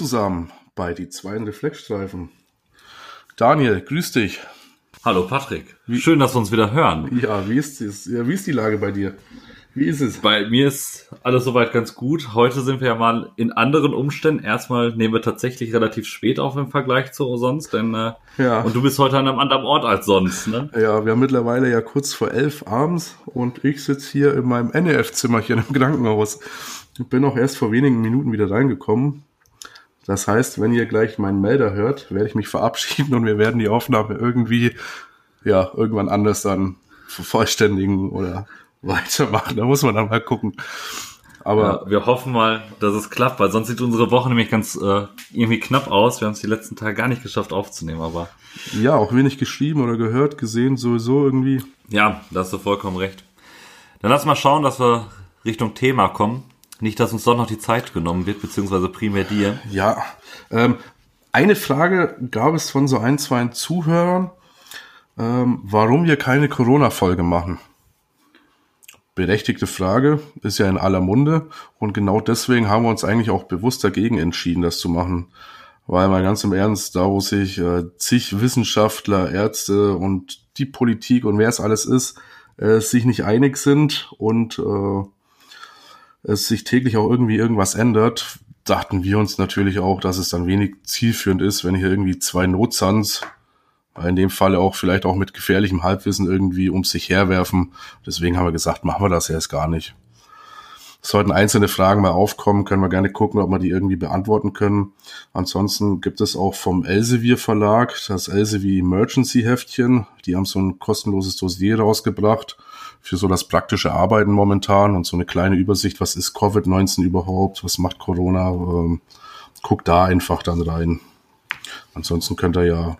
zusammen bei die zwei Reflexstreifen. Daniel, grüß dich. Hallo Patrick. Wie, Schön, dass wir uns wieder hören. Ja, wie ist, das, ja, wie ist die Lage bei dir? Wie ist es? Bei mir ist alles soweit ganz gut. Heute sind wir ja mal in anderen Umständen. Erstmal nehmen wir tatsächlich relativ spät auf im Vergleich zu sonst, denn äh, ja. und du bist heute an einem anderen Ort als sonst, ne? Ja, wir haben mittlerweile ja kurz vor elf abends und ich sitze hier in meinem NEF-Zimmerchen im Krankenhaus. Ich bin auch erst vor wenigen Minuten wieder reingekommen. Das heißt, wenn ihr gleich meinen Melder hört, werde ich mich verabschieden und wir werden die Aufnahme irgendwie, ja, irgendwann anders dann vervollständigen oder weitermachen. Da muss man dann mal gucken. Aber ja, wir hoffen mal, dass es klappt, weil sonst sieht unsere Woche nämlich ganz äh, irgendwie knapp aus. Wir haben es die letzten Tage gar nicht geschafft aufzunehmen, aber. Ja, auch wenig geschrieben oder gehört, gesehen, sowieso irgendwie. Ja, da hast du vollkommen recht. Dann lass mal schauen, dass wir Richtung Thema kommen. Nicht, dass uns doch noch die Zeit genommen wird, beziehungsweise primär dir. Ja. Ähm, eine Frage gab es von so ein, zwei Zuhörern, ähm, warum wir keine Corona-Folge machen berechtigte Frage, ist ja in aller Munde und genau deswegen haben wir uns eigentlich auch bewusst dagegen entschieden, das zu machen. Weil mal ganz im Ernst, da wo sich äh, zig Wissenschaftler, Ärzte und die Politik und wer es alles ist, äh, sich nicht einig sind und äh, es sich täglich auch irgendwie irgendwas ändert, dachten wir uns natürlich auch, dass es dann wenig zielführend ist, wenn hier irgendwie zwei Notsans in dem Fall auch vielleicht auch mit gefährlichem Halbwissen irgendwie um sich herwerfen. Deswegen haben wir gesagt, machen wir das erst gar nicht. Sollten einzelne Fragen mal aufkommen, können wir gerne gucken, ob wir die irgendwie beantworten können. Ansonsten gibt es auch vom Elsevier Verlag das Elsevier Emergency Heftchen. Die haben so ein kostenloses Dossier rausgebracht für so das praktische Arbeiten momentan und so eine kleine Übersicht, was ist Covid-19 überhaupt, was macht Corona. Ähm, guckt da einfach dann rein. Ansonsten könnt ihr ja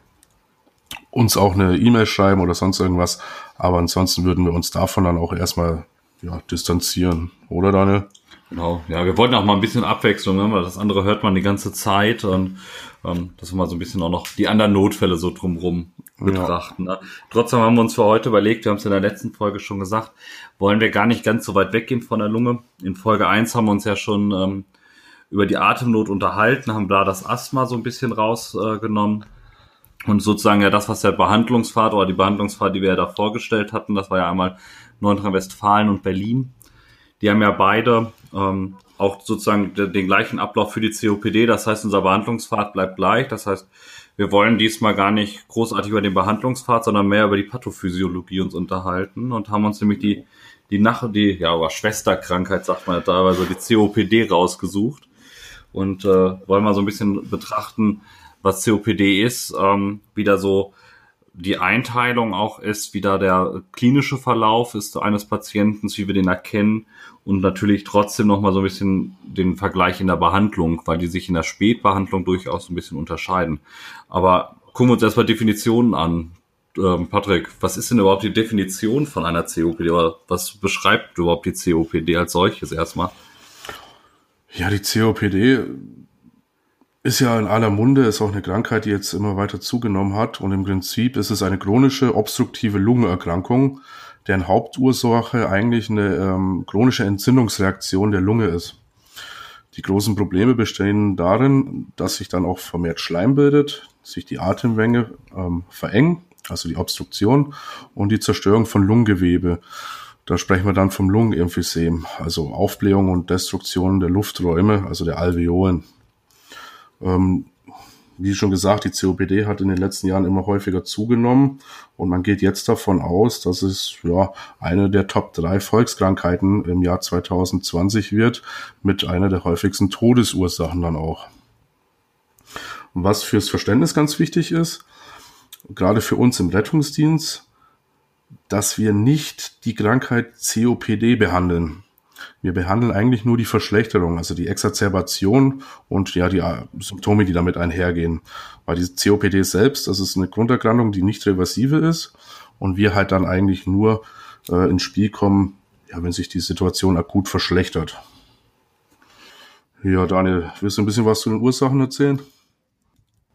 uns auch eine E-Mail schreiben oder sonst irgendwas. Aber ansonsten würden wir uns davon dann auch erstmal ja, distanzieren, oder Daniel? Genau, ja, wir wollten auch mal ein bisschen Abwechslung, ne? weil das andere hört man die ganze Zeit und ähm, dass wir mal so ein bisschen auch noch die anderen Notfälle so drumrum betrachten. Ja. Ne? Trotzdem haben wir uns für heute überlegt, wir haben es in der letzten Folge schon gesagt, wollen wir gar nicht ganz so weit weggehen von der Lunge. In Folge eins haben wir uns ja schon ähm, über die Atemnot unterhalten, haben da das Asthma so ein bisschen rausgenommen. Äh, und sozusagen ja das, was der Behandlungspfad oder die Behandlungspfad, die wir ja da vorgestellt hatten, das war ja einmal Nordrhein-Westfalen und Berlin. Die haben ja beide ähm, auch sozusagen den, den gleichen Ablauf für die COPD. Das heißt, unser Behandlungspfad bleibt gleich. Das heißt, wir wollen diesmal gar nicht großartig über den Behandlungspfad, sondern mehr über die Pathophysiologie uns unterhalten und haben uns nämlich die, die nach, die, ja, aber Schwesterkrankheit sagt man ja teilweise, die COPD rausgesucht und äh, wollen mal so ein bisschen betrachten, was COPD ist, ähm, wieder so die Einteilung auch ist, wie da der klinische Verlauf ist eines Patienten, wie wir den erkennen und natürlich trotzdem nochmal so ein bisschen den Vergleich in der Behandlung, weil die sich in der Spätbehandlung durchaus ein bisschen unterscheiden. Aber gucken wir uns erstmal Definitionen an. Ähm, Patrick, was ist denn überhaupt die Definition von einer COPD oder was beschreibt überhaupt die COPD als solches erstmal? Ja, die COPD ist ja in aller Munde, ist auch eine Krankheit, die jetzt immer weiter zugenommen hat. Und im Prinzip ist es eine chronische obstruktive Lungenerkrankung, deren Hauptursache eigentlich eine ähm, chronische Entzündungsreaktion der Lunge ist. Die großen Probleme bestehen darin, dass sich dann auch vermehrt Schleim bildet, sich die Atemwänge ähm, verengen, also die Obstruktion und die Zerstörung von Lungengewebe. Da sprechen wir dann vom Lungenemphysem, also Aufblähung und Destruktion der Lufträume, also der Alveolen. Ähm, wie schon gesagt, die COPD hat in den letzten Jahren immer häufiger zugenommen und man geht jetzt davon aus, dass es ja eine der Top 3 Volkskrankheiten im Jahr 2020 wird, mit einer der häufigsten Todesursachen dann auch. Was fürs Verständnis ganz wichtig ist, gerade für uns im Rettungsdienst, dass wir nicht die Krankheit COPD behandeln. Wir behandeln eigentlich nur die Verschlechterung, also die Exazerbation und ja die äh, Symptome, die damit einhergehen. Weil die COPD selbst, das ist eine Grunderkrankung, die nicht reversive ist und wir halt dann eigentlich nur äh, ins Spiel kommen, ja, wenn sich die Situation akut verschlechtert. Ja, Daniel, willst du ein bisschen was zu den Ursachen erzählen?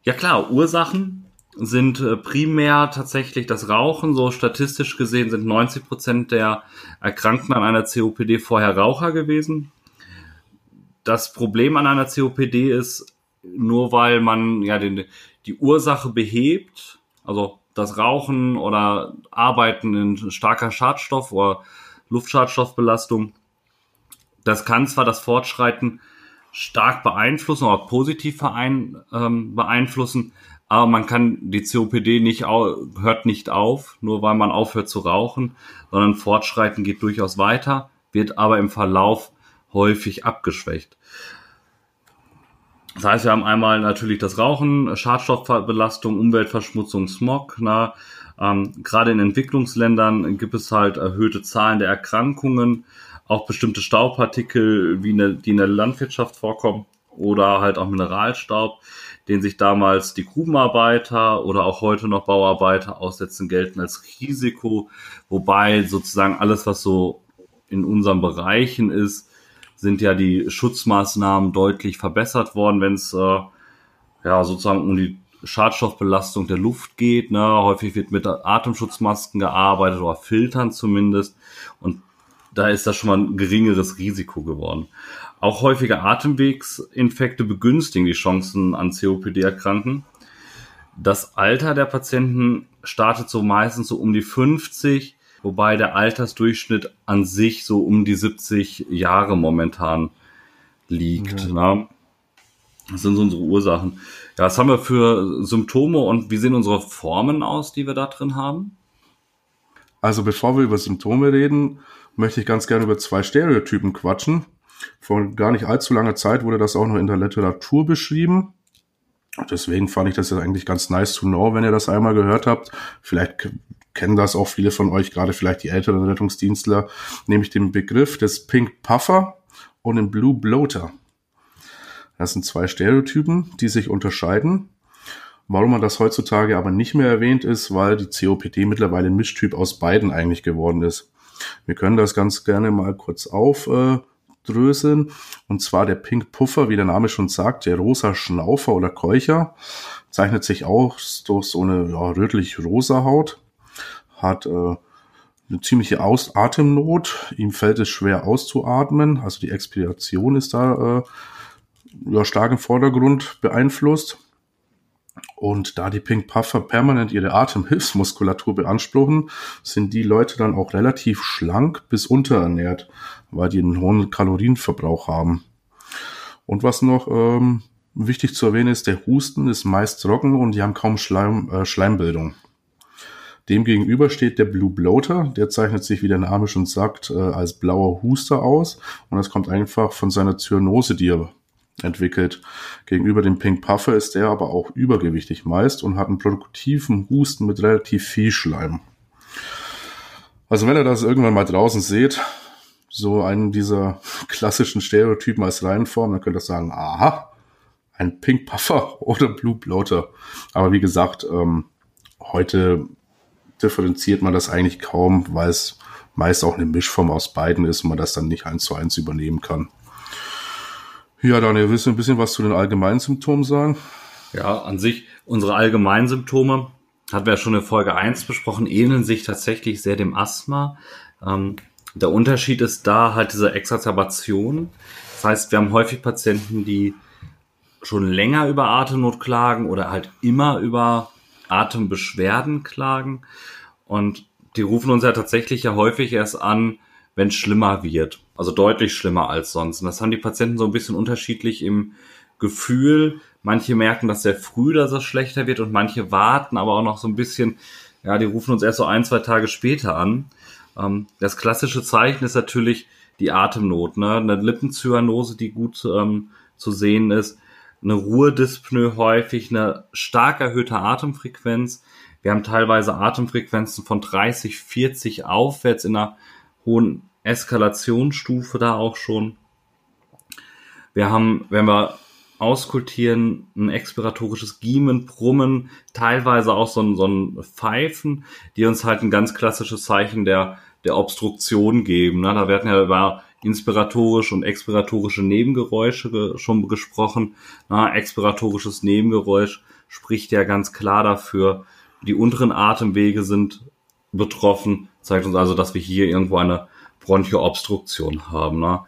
Ja klar, Ursachen sind äh, primär tatsächlich das Rauchen. So statistisch gesehen sind 90 Prozent der Erkrankten an einer COPD vorher Raucher gewesen. Das Problem an einer COPD ist, nur weil man ja den, die Ursache behebt, also das Rauchen oder Arbeiten in starker Schadstoff oder Luftschadstoffbelastung, das kann zwar das Fortschreiten stark beeinflussen oder positiv ähm, beeinflussen, aber man kann die COPD nicht hört nicht auf, nur weil man aufhört zu rauchen, sondern Fortschreiten geht durchaus weiter, wird aber im Verlauf häufig abgeschwächt. Das heißt, wir haben einmal natürlich das Rauchen, Schadstoffbelastung, Umweltverschmutzung, Smog. Na, ähm, gerade in Entwicklungsländern gibt es halt erhöhte Zahlen der Erkrankungen, auch bestimmte Staubpartikel, wie eine, die in der Landwirtschaft vorkommen oder halt auch Mineralstaub, den sich damals die Grubenarbeiter oder auch heute noch Bauarbeiter aussetzen, gelten als Risiko, wobei sozusagen alles, was so in unseren Bereichen ist, sind ja die Schutzmaßnahmen deutlich verbessert worden, wenn es äh, ja sozusagen um die Schadstoffbelastung der Luft geht. Ne? Häufig wird mit Atemschutzmasken gearbeitet oder Filtern zumindest. Und da ist das schon mal ein geringeres Risiko geworden. Auch häufige Atemwegsinfekte begünstigen die Chancen an COPD-Erkranken. Das Alter der Patienten startet so meistens so um die 50 wobei der Altersdurchschnitt an sich so um die 70 Jahre momentan liegt. Mhm. Ne? Das sind so unsere Ursachen. Ja, was haben wir für Symptome und wie sehen unsere Formen aus, die wir da drin haben? Also bevor wir über Symptome reden, möchte ich ganz gerne über zwei Stereotypen quatschen. Vor gar nicht allzu langer Zeit wurde das auch noch in der Literatur beschrieben. Deswegen fand ich das jetzt eigentlich ganz nice to know, wenn ihr das einmal gehört habt. Vielleicht kennen das auch viele von euch, gerade vielleicht die älteren Rettungsdienstler, nämlich den Begriff des Pink Puffer und den Blue Bloater. Das sind zwei Stereotypen, die sich unterscheiden. Warum man das heutzutage aber nicht mehr erwähnt ist, weil die COPD mittlerweile ein Mischtyp aus beiden eigentlich geworden ist. Wir können das ganz gerne mal kurz aufdröseln. Und zwar der Pink Puffer, wie der Name schon sagt, der rosa Schnaufer oder Keucher, zeichnet sich auch durch so eine ja, rötlich-rosa Haut hat äh, eine ziemliche Aus Atemnot. Ihm fällt es schwer auszuatmen. Also die Expiration ist da äh, ja, stark im Vordergrund beeinflusst. Und da die Pink Puffer permanent ihre Atemhilfsmuskulatur beanspruchen, sind die Leute dann auch relativ schlank bis unterernährt, weil die einen hohen Kalorienverbrauch haben. Und was noch ähm, wichtig zu erwähnen ist, der Husten ist meist trocken und die haben kaum Schleim, äh, Schleimbildung. Demgegenüber steht der Blue Bloater, der zeichnet sich, wie der Name schon sagt, äh, als blauer Huster aus und das kommt einfach von seiner Zyanose, die er entwickelt. Gegenüber dem Pink Puffer ist er aber auch übergewichtig meist und hat einen produktiven Husten mit relativ viel Schleim. Also wenn ihr das irgendwann mal draußen seht, so einen dieser klassischen Stereotypen als Reihenform, dann könnt ihr sagen, aha, ein Pink Puffer oder Blue Bloater. Aber wie gesagt, ähm, heute differenziert man das eigentlich kaum, weil es meist auch eine Mischform aus beiden ist und man das dann nicht eins zu eins übernehmen kann. Ja, Daniel, willst du ein bisschen was zu den allgemeinen Symptomen sagen? Ja, an sich, unsere allgemeinen Symptome, hatten wir ja schon in Folge 1 besprochen, ähneln sich tatsächlich sehr dem Asthma. Ähm, der Unterschied ist da halt diese Exacerbation. Das heißt, wir haben häufig Patienten, die schon länger über Atemnot klagen oder halt immer über Atembeschwerden klagen. Und die rufen uns ja tatsächlich ja häufig erst an, wenn es schlimmer wird. Also deutlich schlimmer als sonst. Und das haben die Patienten so ein bisschen unterschiedlich im Gefühl. Manche merken das sehr früh, dass es schlechter wird und manche warten aber auch noch so ein bisschen, ja, die rufen uns erst so ein, zwei Tage später an. Ähm, das klassische Zeichen ist natürlich die Atemnot, ne? Eine Lippenzyanose, die gut ähm, zu sehen ist eine Ruhedyspnoe häufig, eine stark erhöhte Atemfrequenz. Wir haben teilweise Atemfrequenzen von 30, 40 aufwärts in einer hohen Eskalationsstufe da auch schon. Wir haben, wenn wir auskultieren, ein expiratorisches Giemen, Brummen, teilweise auch so ein, so ein Pfeifen, die uns halt ein ganz klassisches Zeichen der, der Obstruktion geben. Ne? Da werden ja über inspiratorische und expiratorische Nebengeräusche ge schon gesprochen. Na, expiratorisches Nebengeräusch spricht ja ganz klar dafür, die unteren Atemwege sind betroffen, zeigt uns also, dass wir hier irgendwo eine Bronchoobstruktion haben. Ne?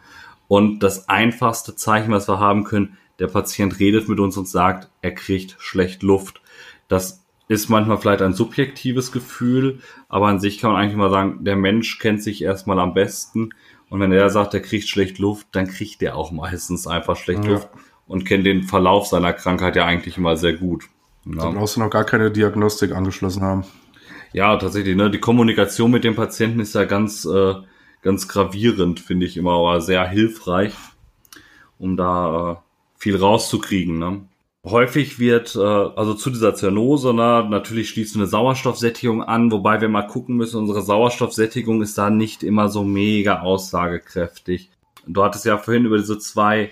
Und das einfachste Zeichen, was wir haben können, der Patient redet mit uns und sagt, er kriegt schlecht Luft. Das ist manchmal vielleicht ein subjektives Gefühl, aber an sich kann man eigentlich mal sagen, der Mensch kennt sich erstmal am besten. Und wenn er sagt, er kriegt schlecht Luft, dann kriegt er auch meistens einfach schlecht ja. Luft und kennt den Verlauf seiner Krankheit ja eigentlich immer sehr gut. Ja. Da brauchst du noch gar keine Diagnostik angeschlossen haben. Ja, tatsächlich. Ne? Die Kommunikation mit dem Patienten ist ja ganz, äh, ganz gravierend, finde ich immer, aber sehr hilfreich, um da äh, viel rauszukriegen. Ne? Häufig wird, äh, also zu dieser Zyanose, ne, natürlich schließt eine Sauerstoffsättigung an, wobei wir mal gucken müssen, unsere Sauerstoffsättigung ist da nicht immer so mega aussagekräftig. Du hattest ja vorhin über diese zwei,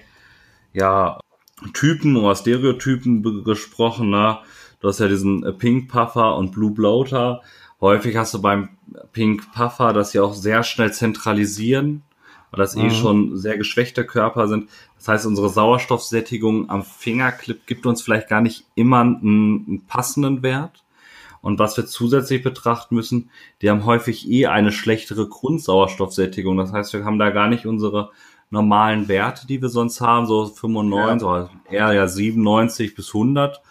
ja, Typen oder Stereotypen gesprochen, ne? Du hast ja diesen äh, Pink Puffer und Blue Bloater. Häufig hast du beim Pink Puffer, dass sie auch sehr schnell zentralisieren, weil das eh mhm. eh schon sehr geschwächte Körper sind. Das heißt, unsere Sauerstoffsättigung am Fingerclip gibt uns vielleicht gar nicht immer einen, einen passenden Wert. Und was wir zusätzlich betrachten müssen, die haben häufig eh eine schlechtere Grundsauerstoffsättigung. Das heißt, wir haben da gar nicht unsere normalen Werte, die wir sonst haben, so 95 ja. oder eher ja 97 bis 100,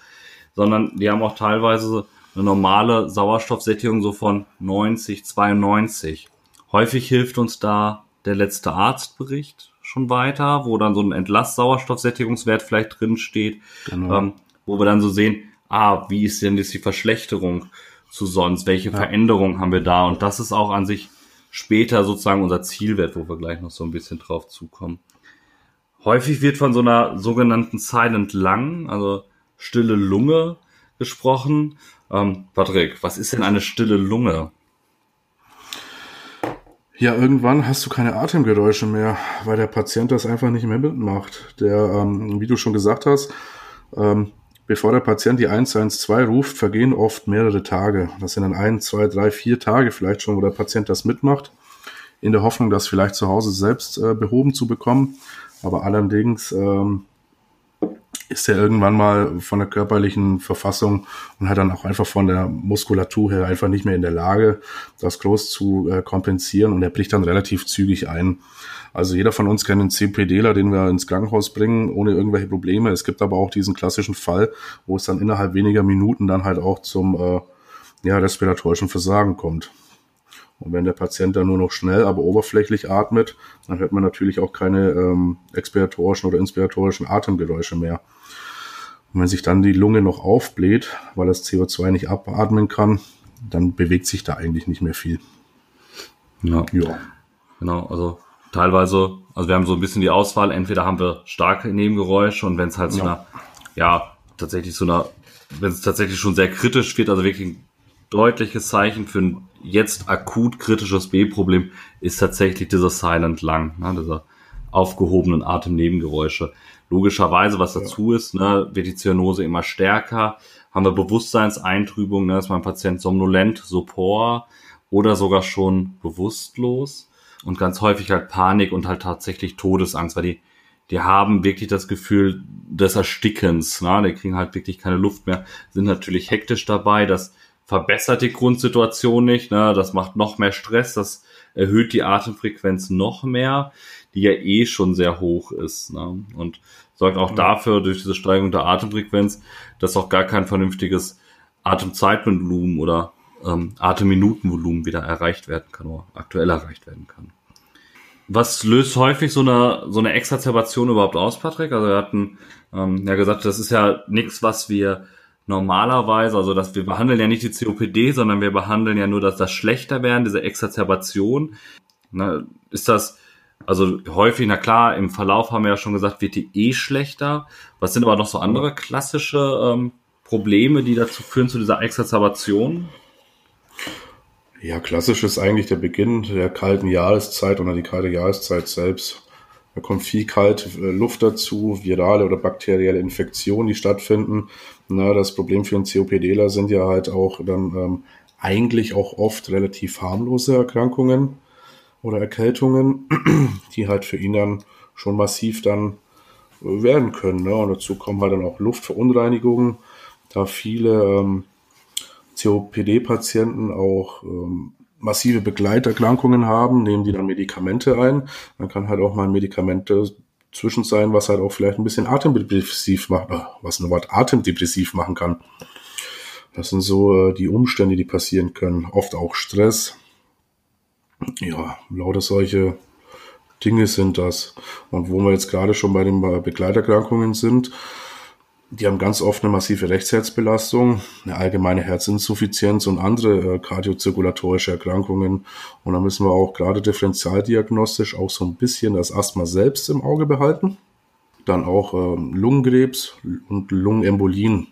sondern die haben auch teilweise eine normale Sauerstoffsättigung so von 90, 92. Häufig hilft uns da der letzte Arztbericht schon weiter, wo dann so ein Entlasssauerstoffsättigungswert vielleicht drin steht, genau. ähm, wo wir dann so sehen, ah, wie ist denn jetzt die Verschlechterung zu sonst? Welche ja. Veränderungen haben wir da? Und das ist auch an sich später sozusagen unser Zielwert, wo wir gleich noch so ein bisschen drauf zukommen. Häufig wird von so einer sogenannten Silent Lung, also stille Lunge, gesprochen. Ähm, Patrick, was ist denn eine stille Lunge? Ja, irgendwann hast du keine Atemgeräusche mehr, weil der Patient das einfach nicht mehr mitmacht. Der, ähm, wie du schon gesagt hast, ähm, bevor der Patient die 112 ruft, vergehen oft mehrere Tage. Das sind dann ein, zwei, drei, vier Tage vielleicht schon, wo der Patient das mitmacht, in der Hoffnung, das vielleicht zu Hause selbst äh, behoben zu bekommen. Aber allerdings ähm, ist er irgendwann mal von der körperlichen Verfassung und hat dann auch einfach von der Muskulatur her einfach nicht mehr in der Lage, das groß zu äh, kompensieren und er bricht dann relativ zügig ein. Also jeder von uns kennt einen CPDler, den wir ins Krankenhaus bringen, ohne irgendwelche Probleme. Es gibt aber auch diesen klassischen Fall, wo es dann innerhalb weniger Minuten dann halt auch zum äh, ja, respiratorischen Versagen kommt. Und wenn der Patient dann nur noch schnell, aber oberflächlich atmet, dann hört man natürlich auch keine ähm, expiratorischen oder inspiratorischen Atemgeräusche mehr. Und wenn sich dann die Lunge noch aufbläht, weil das CO2 nicht abatmen kann, dann bewegt sich da eigentlich nicht mehr viel. Ja. ja. Genau, also teilweise, also wir haben so ein bisschen die Auswahl, entweder haben wir starke Nebengeräusche und wenn es halt ja. so einer, ja, tatsächlich so einer, wenn es tatsächlich schon sehr kritisch wird, also wirklich ein deutliches Zeichen für ein jetzt akut kritisches B-Problem ist tatsächlich dieser Silent Lung, ne, dieser aufgehobenen Atemnebengeräusche. Logischerweise, was dazu ja. ist, ne, wird die Zyanose immer stärker, haben wir Bewusstseinseintrübung, ne, ist mein Patient somnolent, sopor oder sogar schon bewusstlos und ganz häufig halt Panik und halt tatsächlich Todesangst, weil die, die haben wirklich das Gefühl des Erstickens, ne? die kriegen halt wirklich keine Luft mehr, sind natürlich hektisch dabei, das verbessert die Grundsituation nicht, ne? das macht noch mehr Stress, das erhöht die Atemfrequenz noch mehr, die ja eh schon sehr hoch ist ne? und sorgt auch dafür durch diese Steigerung der Atemfrequenz, dass auch gar kein vernünftiges Atemzeitvolumen oder ähm, Atemminutenvolumen wieder erreicht werden kann oder aktuell erreicht werden kann. Was löst häufig so eine, so eine Exazerbation überhaupt aus, Patrick? Also wir hatten ähm, ja gesagt, das ist ja nichts, was wir normalerweise, also dass wir behandeln ja nicht die COPD, sondern wir behandeln ja nur dass das schlechter werden, diese Exazerbation. Na, ist das, also häufig, na klar, im Verlauf haben wir ja schon gesagt, wird die eh schlechter. Was sind aber noch so andere klassische ähm, Probleme, die dazu führen zu dieser Exazerbation? Ja, klassisch ist eigentlich der Beginn der kalten Jahreszeit oder die kalte Jahreszeit selbst. Da kommt viel kalte äh, Luft dazu, virale oder bakterielle Infektionen, die stattfinden. Na, das Problem für einen COPDler sind ja halt auch dann ähm, eigentlich auch oft relativ harmlose Erkrankungen oder Erkältungen, die halt für ihn dann schon massiv dann äh, werden können. Ne? Und dazu kommen halt dann auch Luftverunreinigungen, da viele ähm, COPD-Patienten auch ähm, massive Begleiterkrankungen haben, nehmen die dann Medikamente ein. Man kann halt auch mal Medikamente zwischen sein, was halt auch vielleicht ein bisschen atemdepressiv macht, äh, was ein Wort atemdepressiv machen kann. Das sind so äh, die Umstände, die passieren können. Oft auch Stress. Ja, lauter solche Dinge sind das. Und wo wir jetzt gerade schon bei den Begleiterkrankungen sind, die haben ganz oft eine massive Rechtsherzbelastung, eine allgemeine Herzinsuffizienz und andere äh, kardiozirkulatorische Erkrankungen. Und da müssen wir auch gerade differentialdiagnostisch auch so ein bisschen das Asthma selbst im Auge behalten. Dann auch ähm, Lungenkrebs und Lungenembolien,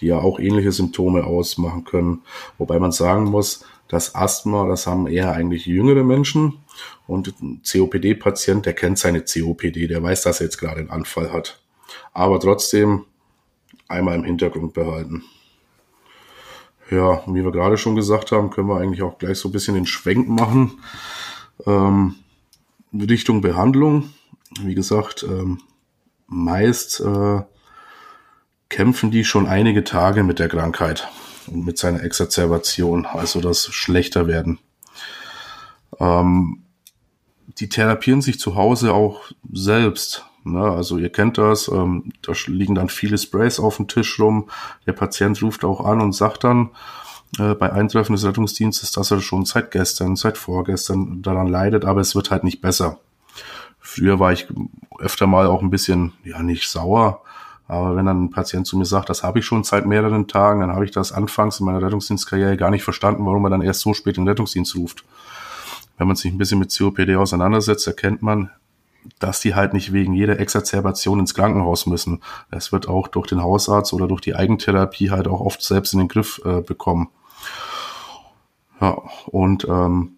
die ja auch ähnliche Symptome ausmachen können. Wobei man sagen muss, das Asthma, das haben eher eigentlich jüngere Menschen. Und ein COPD-Patient, der kennt seine COPD, der weiß, dass er jetzt gerade einen Anfall hat. Aber trotzdem einmal im Hintergrund behalten. Ja, wie wir gerade schon gesagt haben, können wir eigentlich auch gleich so ein bisschen den Schwenk machen. Ähm, Richtung Behandlung. Wie gesagt, ähm, meist äh, kämpfen die schon einige Tage mit der Krankheit und mit seiner Exazerbation, also das schlechter werden. Ähm, die therapieren sich zu Hause auch selbst. Ne? Also ihr kennt das, ähm, da liegen dann viele Sprays auf dem Tisch rum. Der Patient ruft auch an und sagt dann äh, bei Eintreffen des Rettungsdienstes, dass er schon seit gestern, seit vorgestern daran leidet, aber es wird halt nicht besser. Früher war ich öfter mal auch ein bisschen, ja, nicht sauer, aber wenn dann ein Patient zu mir sagt, das habe ich schon seit mehreren Tagen, dann habe ich das anfangs in meiner Rettungsdienstkarriere gar nicht verstanden, warum er dann erst so spät in den Rettungsdienst ruft. Wenn man sich ein bisschen mit COPD auseinandersetzt, erkennt man, dass die halt nicht wegen jeder Exazerbation ins Krankenhaus müssen. Es wird auch durch den Hausarzt oder durch die Eigentherapie halt auch oft selbst in den Griff äh, bekommen. Ja, und ähm,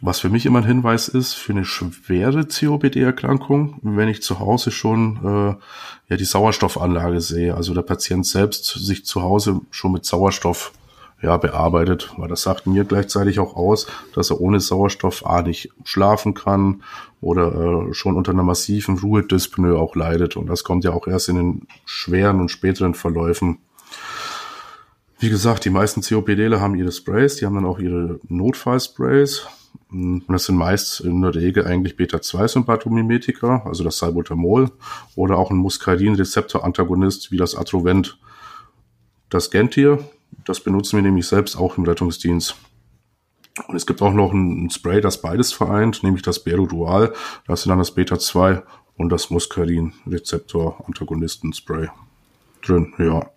was für mich immer ein Hinweis ist, für eine schwere COPD-Erkrankung, wenn ich zu Hause schon äh, ja die Sauerstoffanlage sehe, also der Patient selbst sich zu Hause schon mit Sauerstoff ja, bearbeitet, weil das sagt mir gleichzeitig auch aus, dass er ohne Sauerstoff A nicht schlafen kann oder äh, schon unter einer massiven Ruhedyspnoe auch leidet. Und das kommt ja auch erst in den schweren und späteren Verläufen. Wie gesagt, die meisten COPDler haben ihre Sprays, die haben dann auch ihre Notfallsprays. Und das sind meist in der Regel eigentlich Beta-2-Sympathomimetika, also das Salbutamol, oder auch ein Muscarin-Rezeptor-Antagonist wie das Atrovent. Das kennt ihr, das benutzen wir nämlich selbst auch im Rettungsdienst. Und es gibt auch noch ein, Spray, das beides vereint, nämlich das Berudual. Da ist dann das Beta-2 und das Muscarin-Rezeptor-Antagonisten-Spray drin, ja.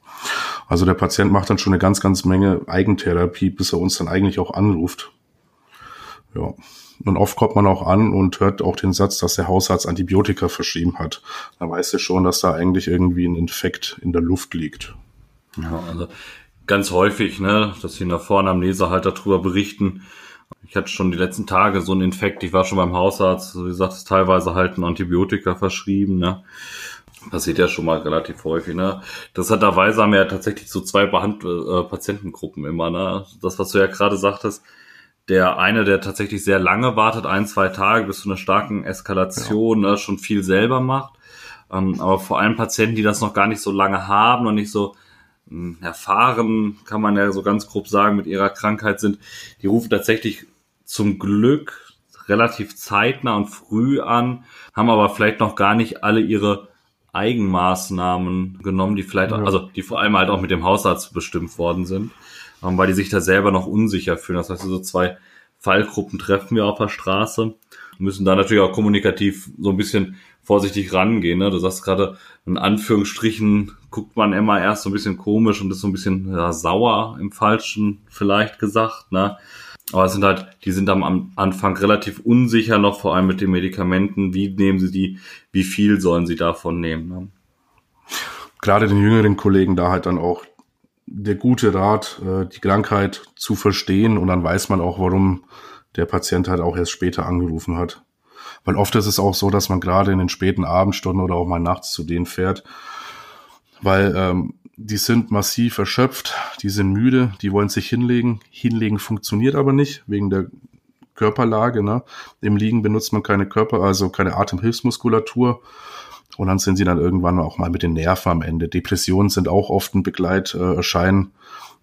Also der Patient macht dann schon eine ganz, ganz Menge Eigentherapie, bis er uns dann eigentlich auch anruft. Ja. Und oft kommt man auch an und hört auch den Satz, dass der Hausarzt Antibiotika verschrieben hat. Da weiß er schon, dass da eigentlich irgendwie ein Infekt in der Luft liegt. Ja, also ganz häufig, ne, dass sie nach vorne am Leser halt darüber berichten. Ich hatte schon die letzten Tage so einen Infekt. Ich war schon beim Hausarzt, wie gesagt, ist teilweise halt ein Antibiotika verschrieben, ne. Passiert ja schon mal relativ häufig, ne. Das hat derweise haben wir ja tatsächlich so zwei Behand äh, Patientengruppen immer, ne. Das, was du ja gerade sagtest, der eine, der tatsächlich sehr lange wartet, ein, zwei Tage bis zu einer starken Eskalation, ja. ne, schon viel selber macht. Ähm, aber vor allem Patienten, die das noch gar nicht so lange haben und nicht so erfahren, kann man ja so ganz grob sagen, mit ihrer Krankheit sind, die rufen tatsächlich zum Glück relativ zeitnah und früh an, haben aber vielleicht noch gar nicht alle ihre Eigenmaßnahmen genommen, die vielleicht, ja. also die vor allem halt auch mit dem Hausarzt bestimmt worden sind, ähm, weil die sich da selber noch unsicher fühlen. Das heißt, so zwei Fallgruppen treffen wir auf der Straße, müssen da natürlich auch kommunikativ so ein bisschen vorsichtig rangehen. Ne? Du sagst gerade, in Anführungsstrichen guckt man immer erst so ein bisschen komisch und ist so ein bisschen ja, sauer im Falschen vielleicht gesagt. Ne? Aber es sind halt, die sind am Anfang relativ unsicher noch, vor allem mit den Medikamenten. Wie nehmen sie die? Wie viel sollen sie davon nehmen? Ne? Gerade den jüngeren Kollegen da halt dann auch der gute Rat, äh, die Krankheit zu verstehen und dann weiß man auch, warum der Patient halt auch erst später angerufen hat. Weil oft ist es auch so, dass man gerade in den späten Abendstunden oder auch mal nachts zu denen fährt, weil ähm, die sind massiv erschöpft, die sind müde, die wollen sich hinlegen. Hinlegen funktioniert aber nicht wegen der Körperlage. Ne? Im Liegen benutzt man keine Körper, also keine Atemhilfsmuskulatur. Und dann sind sie dann irgendwann auch mal mit den Nerven am Ende. Depressionen sind auch oft ein Begleiterscheinen,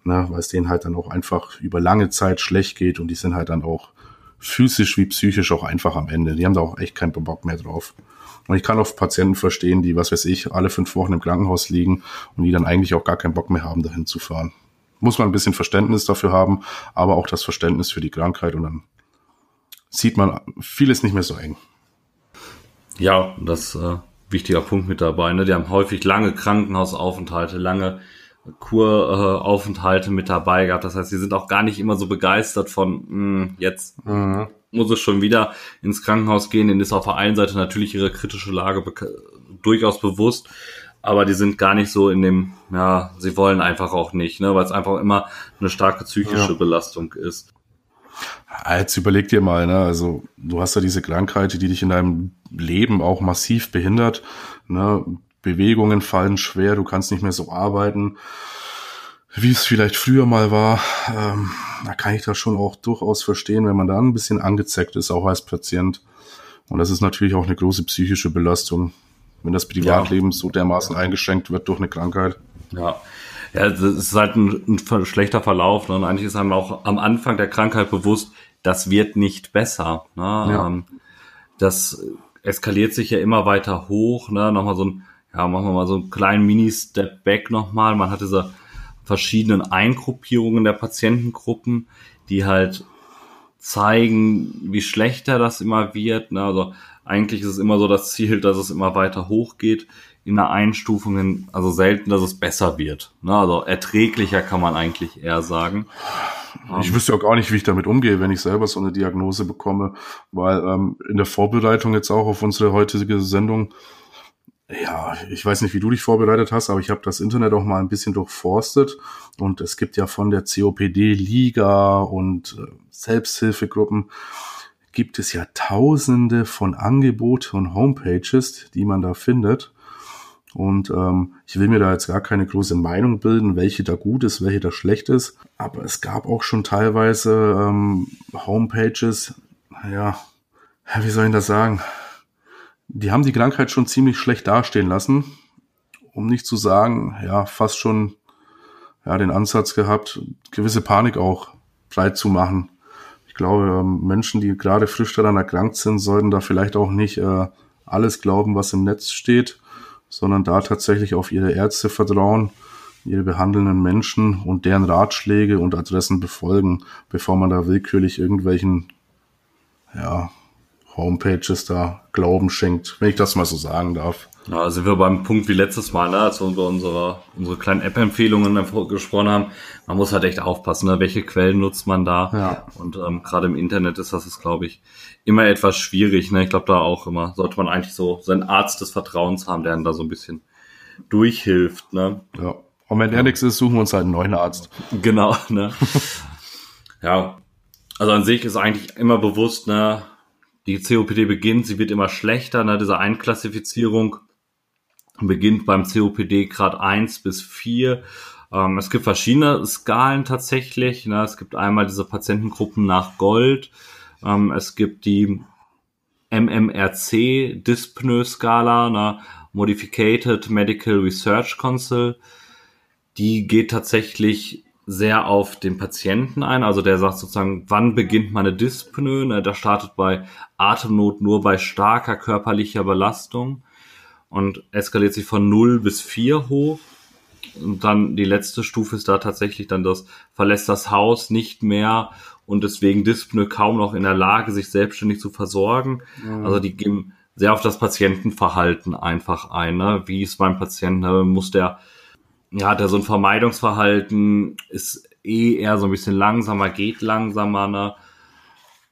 äh, ne, weil es denen halt dann auch einfach über lange Zeit schlecht geht und die sind halt dann auch physisch wie psychisch auch einfach am Ende. Die haben da auch echt keinen Bock mehr drauf. Und ich kann auch Patienten verstehen, die, was weiß ich, alle fünf Wochen im Krankenhaus liegen und die dann eigentlich auch gar keinen Bock mehr haben, dahin zu fahren. Muss man ein bisschen Verständnis dafür haben, aber auch das Verständnis für die Krankheit und dann sieht man vieles nicht mehr so eng. Ja, das äh, wichtiger Punkt mit dabei. Ne? Die haben häufig lange Krankenhausaufenthalte, lange Kuraufenthalte mit dabei gehabt. Das heißt, sie sind auch gar nicht immer so begeistert von, mh, hm, jetzt mhm. muss es schon wieder ins Krankenhaus gehen. Denen ist auf der einen Seite natürlich ihre kritische Lage durchaus bewusst, aber die sind gar nicht so in dem, ja, sie wollen einfach auch nicht, ne, weil es einfach immer eine starke psychische ja. Belastung ist. Jetzt überleg dir mal, ne, also du hast ja diese Krankheit, die dich in deinem Leben auch massiv behindert, ne, Bewegungen fallen schwer, du kannst nicht mehr so arbeiten, wie es vielleicht früher mal war. Ähm, da kann ich das schon auch durchaus verstehen, wenn man da ein bisschen angezeckt ist, auch als Patient. Und das ist natürlich auch eine große psychische Belastung, wenn das Privatleben ja. so dermaßen eingeschränkt wird durch eine Krankheit. Ja. Ja, das ist halt ein, ein schlechter Verlauf. Ne? Und eigentlich ist einem auch am Anfang der Krankheit bewusst, das wird nicht besser. Ne? Ja. Ähm, das eskaliert sich ja immer weiter hoch. Ne? Nochmal so ein ja, machen wir mal so einen kleinen Mini-Step-Back nochmal. Man hat diese verschiedenen Eingruppierungen der Patientengruppen, die halt zeigen, wie schlechter das immer wird. Ne? Also eigentlich ist es immer so das Ziel, dass es immer weiter hochgeht in der Einstufung, also selten, dass es besser wird. Ne? Also erträglicher kann man eigentlich eher sagen. Ich wüsste auch gar nicht, wie ich damit umgehe, wenn ich selber so eine Diagnose bekomme, weil ähm, in der Vorbereitung jetzt auch auf unsere heutige Sendung ja, ich weiß nicht, wie du dich vorbereitet hast, aber ich habe das Internet auch mal ein bisschen durchforstet und es gibt ja von der COPD-Liga und äh, Selbsthilfegruppen gibt es ja tausende von Angebote und Homepages, die man da findet. Und ähm, ich will mir da jetzt gar keine große Meinung bilden, welche da gut ist, welche da schlecht ist. Aber es gab auch schon teilweise ähm, Homepages, ja, wie soll ich das sagen? Die haben die Krankheit schon ziemlich schlecht dastehen lassen, um nicht zu sagen, ja, fast schon ja, den Ansatz gehabt, gewisse Panik auch breit zu machen. Ich glaube, ähm, Menschen, die gerade frisch daran erkrankt sind, sollten da vielleicht auch nicht äh, alles glauben, was im Netz steht, sondern da tatsächlich auf ihre Ärzte vertrauen, ihre behandelnden Menschen und deren Ratschläge und Adressen befolgen, bevor man da willkürlich irgendwelchen ja, Homepages da Glauben schenkt, wenn ich das mal so sagen darf. Ja, sind wir beim Punkt wie letztes Mal, ne, als wir über unsere, unsere kleinen App-Empfehlungen gesprochen haben. Man muss halt echt aufpassen, ne, welche Quellen nutzt man da. Ja. Und ähm, gerade im Internet ist das, glaube ich, immer etwas schwierig. Ne? Ich glaube, da auch immer sollte man eigentlich so seinen Arzt des Vertrauens haben, der einen da so ein bisschen durchhilft. Ne? Ja. Und wenn der ja. nichts ist, suchen wir uns halt einen neuen Arzt. Genau, ne? ja. Also an sich ist eigentlich immer bewusst, ne, die COPD beginnt, sie wird immer schlechter, ne, diese Einklassifizierung beginnt beim COPD Grad 1 bis 4. Ähm, es gibt verschiedene Skalen tatsächlich. Ne. Es gibt einmal diese Patientengruppen nach Gold. Ähm, es gibt die MMRC Dyspnoe-Skala, ne, Modificated Medical Research Council. Die geht tatsächlich sehr auf den Patienten ein. Also der sagt sozusagen, wann beginnt meine Dyspnoe? Ne, der startet bei Atemnot nur bei starker körperlicher Belastung und eskaliert sich von 0 bis 4 hoch. Und dann die letzte Stufe ist da tatsächlich dann das, verlässt das Haus nicht mehr und deswegen Dyspnoe kaum noch in der Lage, sich selbstständig zu versorgen. Mhm. Also die gehen sehr auf das Patientenverhalten einfach ein. Ne? Wie ist beim Patienten? Ne? Muss der ja, hat er so ein Vermeidungsverhalten, ist eh eher so ein bisschen langsamer, geht langsamer, ne?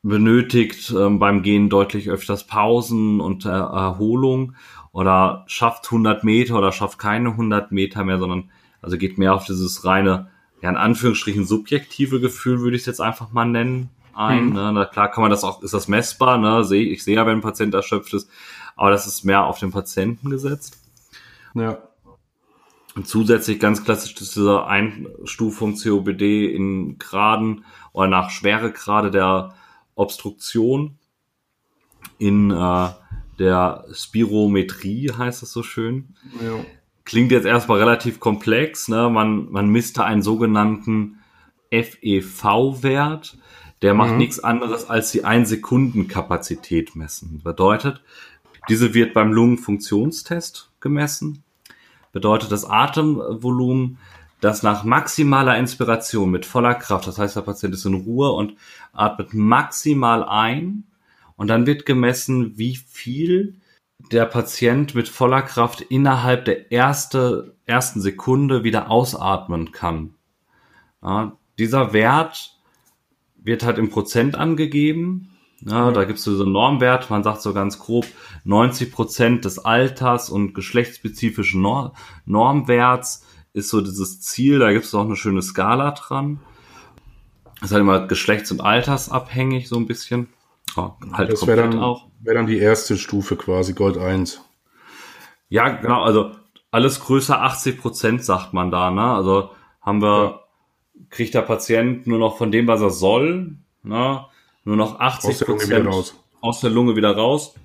benötigt ähm, beim Gehen deutlich öfters Pausen und äh, Erholung oder schafft 100 Meter oder schafft keine 100 Meter mehr, sondern also geht mehr auf dieses reine, ja in Anführungsstrichen subjektive Gefühl, würde ich es jetzt einfach mal nennen, ein. Mhm. Ne? Na klar kann man das auch, ist das messbar, ne? Seh, ich sehe ja, wenn ein Patient erschöpft ist, aber das ist mehr auf den Patienten gesetzt. Ja. Und zusätzlich ganz klassisch ist diese Einstufung COPD in Graden oder nach Schweregrade der Obstruktion in äh, der Spirometrie, heißt es so schön. Ja. Klingt jetzt erstmal relativ komplex. Ne? Man, man misst da einen sogenannten FEV-Wert. Der macht mhm. nichts anderes als die 1-Sekunden-Kapazität messen. Bedeutet, Diese wird beim Lungenfunktionstest gemessen. Bedeutet das Atemvolumen, das nach maximaler Inspiration mit voller Kraft, das heißt, der Patient ist in Ruhe und atmet maximal ein und dann wird gemessen, wie viel der Patient mit voller Kraft innerhalb der erste, ersten Sekunde wieder ausatmen kann. Ja, dieser Wert wird halt im Prozent angegeben. Ja, da gibt es so einen Normwert, man sagt so ganz grob 90 Prozent des Alters und geschlechtsspezifischen Nor Normwerts ist so dieses Ziel. Da gibt es auch eine schöne Skala dran. Das ist halt immer geschlechts- und altersabhängig so ein bisschen. Ja, halt das wäre dann, auch. Wäre dann die erste Stufe quasi, Gold 1. Ja, genau, also alles größer 80 Prozent sagt man da, ne? Also haben wir, ja. kriegt der Patient nur noch von dem, was er soll, ne? Nur noch 80 Prozent aus der Lunge wieder raus.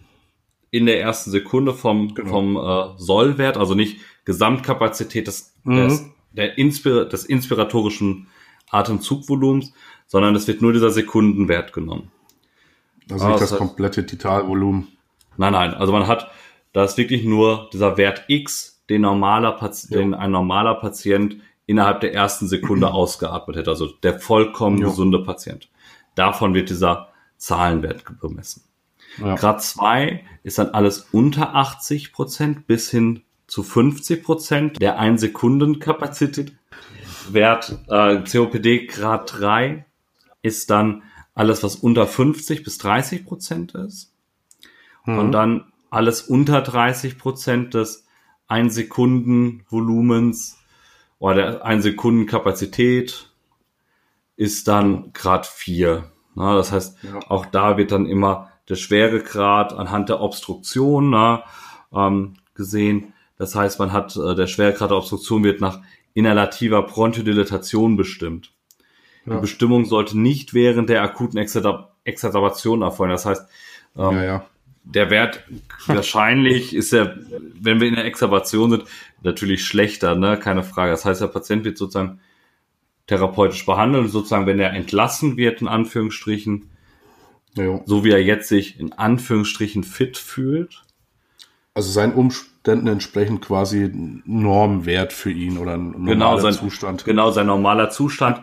In der ersten Sekunde vom, genau. vom äh, Sollwert, also nicht Gesamtkapazität des, mhm. des, der Inspir des inspiratorischen Atemzugvolumens, sondern es wird nur dieser Sekundenwert genommen. Also nicht das, das komplette Titalvolumen. Nein, nein. Also man hat, da ist wirklich nur dieser Wert X, den, normaler ja. den ein normaler Patient innerhalb der ersten Sekunde ausgeatmet hätte. Also der vollkommen ja. gesunde Patient. Davon wird dieser Zahlenwert bemessen. Ja. Grad 2 ist dann alles unter 80 Prozent bis hin zu 50 Prozent der 1 Sekunden Kapazität. Wert äh, COPD Grad 3 ist dann alles, was unter 50 bis 30 Prozent ist. Mhm. Und dann alles unter 30 Prozent des 1 Sekunden Volumens oder der 1 Sekunden Kapazität ist dann Grad 4. Na, das heißt, ja. auch da wird dann immer der Schweregrad anhand der Obstruktion na, ähm, gesehen. Das heißt, man hat äh, der Schweregrad der Obstruktion wird nach inhalativer Bronchodilatation bestimmt. Ja. Die Bestimmung sollte nicht während der akuten Exazerbation erfolgen. Das heißt, ähm, ja, ja. der Wert wahrscheinlich ist ja, wenn wir in der Exazerbation sind, natürlich schlechter, ne? keine Frage. Das heißt, der Patient wird sozusagen therapeutisch behandelt, sozusagen, wenn er entlassen wird, in Anführungsstrichen, ja. so wie er jetzt sich in Anführungsstrichen fit fühlt. Also sein Umständen entsprechend quasi Normwert für ihn oder ein normaler genau sein, Zustand. Genau, sein normaler Zustand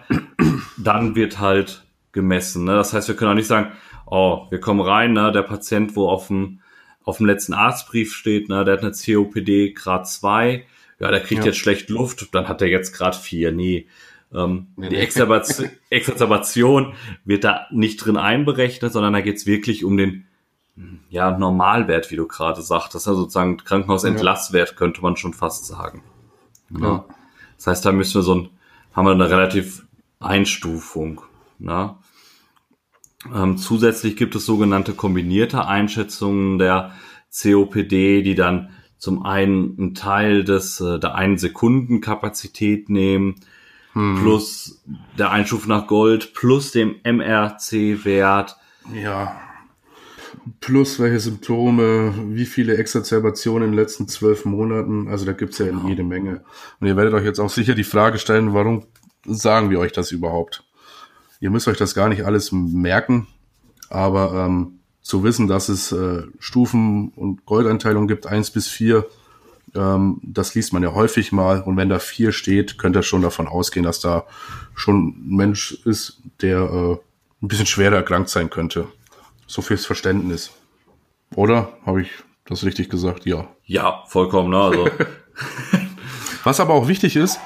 dann wird halt gemessen. Ne? Das heißt, wir können auch nicht sagen, oh, wir kommen rein, ne? der Patient, wo auf dem, auf dem letzten Arztbrief steht, ne? der hat eine COPD Grad 2, ja, der kriegt ja. jetzt schlecht Luft, dann hat er jetzt Grad 4. Nee. Ähm, nee, die nee. Exacerbation wird da nicht drin einberechnet, sondern da geht's wirklich um den ja, Normalwert, wie du gerade sagst. Das ist ja sozusagen Krankenhausentlasswert, könnte man schon fast sagen. Ja. ja. Das heißt, da müssen wir so ein, haben wir eine relativ Einstufung. Ne? Ähm, zusätzlich gibt es sogenannte kombinierte Einschätzungen der COPD, die dann zum einen einen Teil des äh, der einen Sekunden Kapazität nehmen, hm. plus der Einstufung nach Gold, plus dem MRC-Wert. Ja. Plus welche Symptome, wie viele Exazerbationen in den letzten zwölf Monaten. Also da gibt's ja genau. jede Menge. Und ihr werdet euch jetzt auch sicher die Frage stellen, warum sagen wir euch das überhaupt? Ihr müsst euch das gar nicht alles merken, aber ähm, zu wissen, dass es äh, Stufen und Goldeinteilungen gibt, eins bis vier, ähm, das liest man ja häufig mal. Und wenn da vier steht, könnt ihr schon davon ausgehen, dass da schon ein Mensch ist, der äh, ein bisschen schwerer erkrankt sein könnte. So fürs Verständnis. Oder? Habe ich das richtig gesagt? Ja. Ja, vollkommen. Ne? Also. Was aber auch wichtig ist,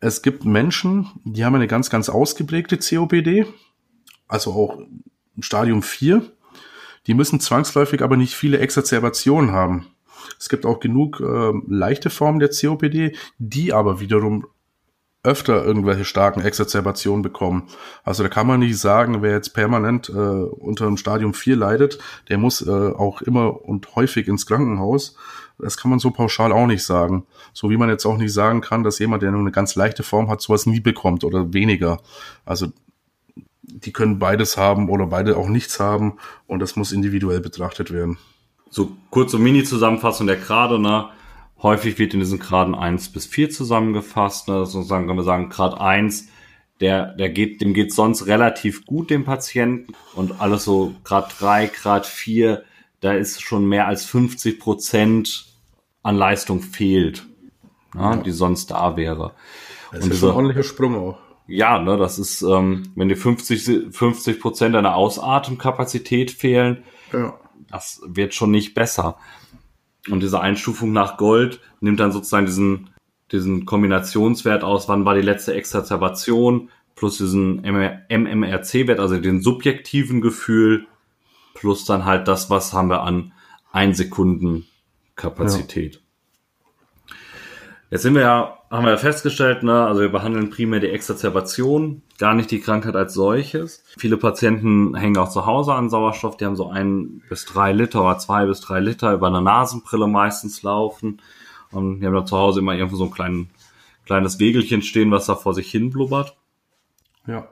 es gibt Menschen, die haben eine ganz, ganz ausgeprägte COPD, also auch Stadium 4. Die müssen zwangsläufig aber nicht viele Exacerbationen haben. Es gibt auch genug äh, leichte Formen der COPD, die aber wiederum öfter irgendwelche starken Exacerbationen bekommen. Also da kann man nicht sagen, wer jetzt permanent äh, unter dem Stadium 4 leidet, der muss äh, auch immer und häufig ins Krankenhaus. Das kann man so pauschal auch nicht sagen. So wie man jetzt auch nicht sagen kann, dass jemand, der nur eine ganz leichte Form hat, sowas nie bekommt oder weniger. Also die können beides haben oder beide auch nichts haben und das muss individuell betrachtet werden. So kurze Mini-Zusammenfassung der Grade, ne? Häufig wird in diesen Graden eins bis vier zusammengefasst. Ne? Sozusagen können wir sagen, Grad eins, der, der geht, dem geht sonst relativ gut, dem Patienten. Und alles so Grad drei, Grad vier, da ist schon mehr als 50 Prozent an Leistung fehlt, ja, die sonst da wäre. Das ist schon ein ordentlicher Sprung auch. Ja, ne, das ist, ähm, wenn dir 50, 50 Prozent deiner Ausatemkapazität fehlen, ja. Das wird schon nicht besser. Und diese Einstufung nach Gold nimmt dann sozusagen diesen, diesen Kombinationswert aus, wann war die letzte Exazerbation, plus diesen MMRC-Wert, also den subjektiven Gefühl, plus dann halt das, was haben wir an 1 Sekunden Kapazität. Ja. Jetzt sind wir ja, haben wir ja festgestellt, ne, also wir behandeln primär die Exazerbation, gar nicht die Krankheit als solches. Viele Patienten hängen auch zu Hause an Sauerstoff, die haben so ein bis drei Liter oder zwei bis drei Liter über eine Nasenbrille meistens laufen. Und die haben da zu Hause immer irgendwo so ein klein, kleines Wegelchen stehen, was da vor sich hin blubbert. Ja.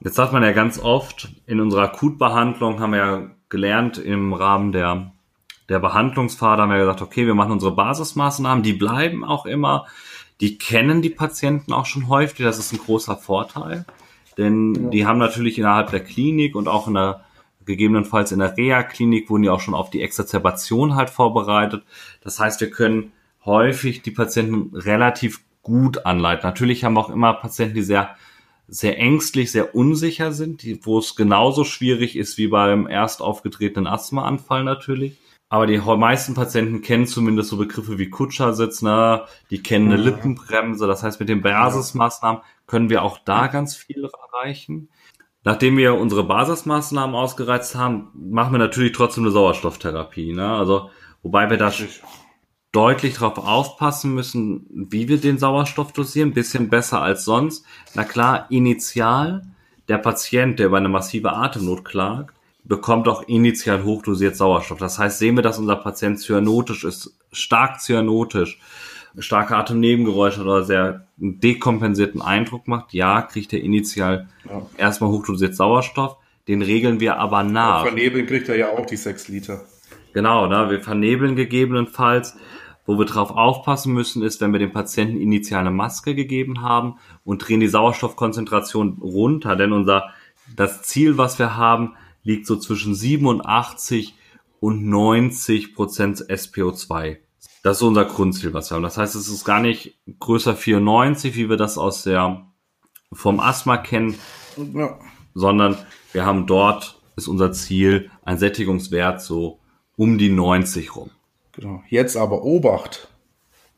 Jetzt sagt man ja ganz oft, in unserer Akutbehandlung haben wir ja gelernt im Rahmen der der Behandlungspfad haben wir gesagt, okay, wir machen unsere Basismaßnahmen, die bleiben auch immer, die kennen die Patienten auch schon häufig, das ist ein großer Vorteil, denn ja. die haben natürlich innerhalb der Klinik und auch in der gegebenenfalls in der Reha-Klinik wurden die auch schon auf die Exazerbation halt vorbereitet. Das heißt, wir können häufig die Patienten relativ gut anleiten. Natürlich haben wir auch immer Patienten, die sehr sehr ängstlich, sehr unsicher sind, die, wo es genauso schwierig ist wie beim erst aufgetretenen Asthmaanfall natürlich. Aber die meisten Patienten kennen zumindest so Begriffe wie Kutschersitz, ne? die kennen eine Lippenbremse. Das heißt, mit den Basismaßnahmen können wir auch da ganz viel erreichen. Nachdem wir unsere Basismaßnahmen ausgereizt haben, machen wir natürlich trotzdem eine Sauerstofftherapie. Ne? Also, wobei wir da deutlich darauf aufpassen müssen, wie wir den Sauerstoff dosieren. Ein bisschen besser als sonst. Na klar, initial der Patient, der über eine massive Atemnot klagt, bekommt auch initial hochdosiert Sauerstoff. Das heißt, sehen wir, dass unser Patient cyanotisch ist, stark cyanotisch, starke Atemnebengeräusche oder sehr dekompensierten Eindruck macht, ja, kriegt er initial ja. erstmal hochdosiert Sauerstoff. Den regeln wir aber nach. Ja, vernebeln kriegt er ja auch die sechs Liter. Genau, ne, wir vernebeln gegebenenfalls. Wo wir drauf aufpassen müssen, ist, wenn wir dem Patienten initial eine Maske gegeben haben und drehen die Sauerstoffkonzentration runter, denn unser, das Ziel, was wir haben, liegt so zwischen 87 und 90 Prozent SPO2. Das ist unser Grundziel, was wir haben. Das heißt, es ist gar nicht größer 94, wie wir das aus der, vom Asthma kennen, ja. sondern wir haben dort, ist unser Ziel, ein Sättigungswert so um die 90 rum. Genau. Jetzt aber Obacht.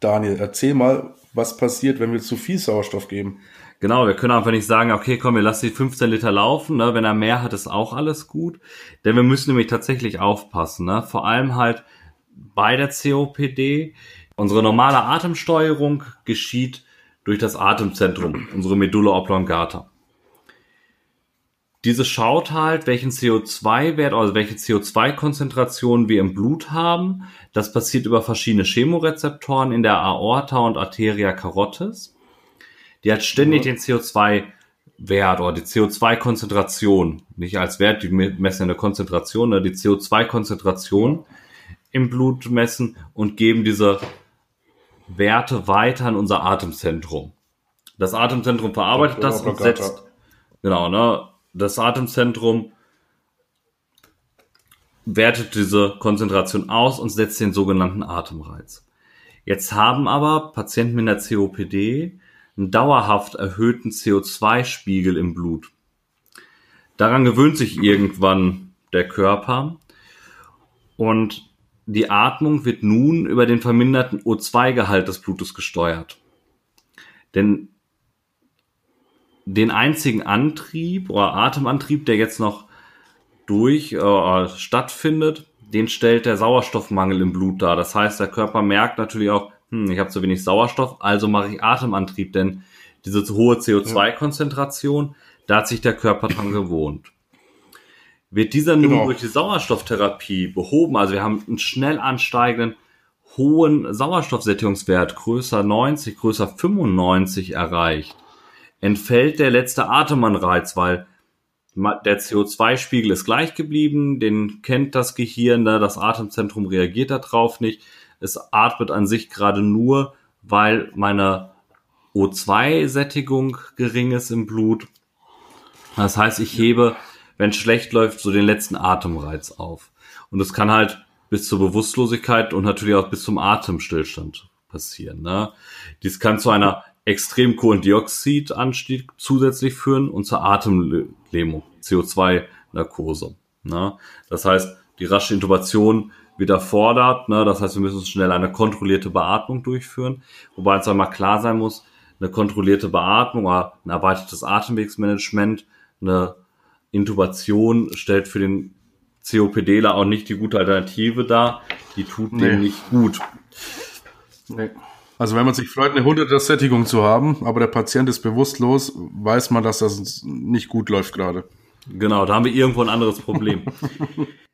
Daniel, erzähl mal, was passiert, wenn wir zu viel Sauerstoff geben. Genau, wir können einfach nicht sagen, okay, komm, wir lassen die 15 Liter laufen, ne? wenn er mehr hat, ist auch alles gut. Denn wir müssen nämlich tatsächlich aufpassen, ne? vor allem halt bei der COPD. Unsere normale Atemsteuerung geschieht durch das Atemzentrum, unsere Medulla oblongata. Diese schaut halt, welchen CO2-Wert, also welche CO2-Konzentration wir im Blut haben. Das passiert über verschiedene Chemorezeptoren in der Aorta und Arteria carotis. Die hat ständig ja. den CO2-Wert oder die CO2-Konzentration, nicht als Wert, die messen eine Konzentration, ne, die CO2-Konzentration im Blut messen und geben diese Werte weiter an unser Atemzentrum. Das Atemzentrum verarbeitet das und setzt, genau, ne, das Atemzentrum wertet diese Konzentration aus und setzt den sogenannten Atemreiz. Jetzt haben aber Patienten mit einer COPD einen dauerhaft erhöhten CO2-Spiegel im Blut. Daran gewöhnt sich irgendwann der Körper und die Atmung wird nun über den verminderten O2-Gehalt des Blutes gesteuert. Denn den einzigen Antrieb oder Atemantrieb, der jetzt noch durch äh, stattfindet, den stellt der Sauerstoffmangel im Blut dar. Das heißt, der Körper merkt natürlich auch, hm, ich habe zu wenig Sauerstoff, also mache ich Atemantrieb, denn diese zu hohe CO2-Konzentration, da hat sich der Körper dran gewohnt. Wird dieser nun genau. durch die Sauerstofftherapie behoben, also wir haben einen schnell ansteigenden hohen Sauerstoffsättigungswert, größer 90, größer 95 erreicht, entfällt der letzte Atemanreiz, weil der CO2-Spiegel ist gleich geblieben, den kennt das Gehirn, ne, das Atemzentrum reagiert darauf nicht es atmet an sich gerade nur, weil meine O2-Sättigung gering ist im Blut. Das heißt, ich hebe wenn schlecht läuft, so den letzten Atemreiz auf. Und es kann halt bis zur Bewusstlosigkeit und natürlich auch bis zum Atemstillstand passieren. Ne? Dies kann zu einer extrem Kohlendioxidanstieg zusätzlich führen und zur Atemlähmung, CO2-Narkose. Ne? Das heißt, die rasche Intubation wieder fordert. Ne? Das heißt, wir müssen schnell eine kontrollierte Beatmung durchführen. Wobei uns einmal klar sein muss, eine kontrollierte Beatmung oder ein erweitertes Atemwegsmanagement, eine Intubation stellt für den COPDler auch nicht die gute Alternative dar. Die tut nee. dem nicht gut. Nee. Also wenn man sich freut, eine hunderte Sättigung zu haben, aber der Patient ist bewusstlos, weiß man, dass das nicht gut läuft gerade. Genau, da haben wir irgendwo ein anderes Problem.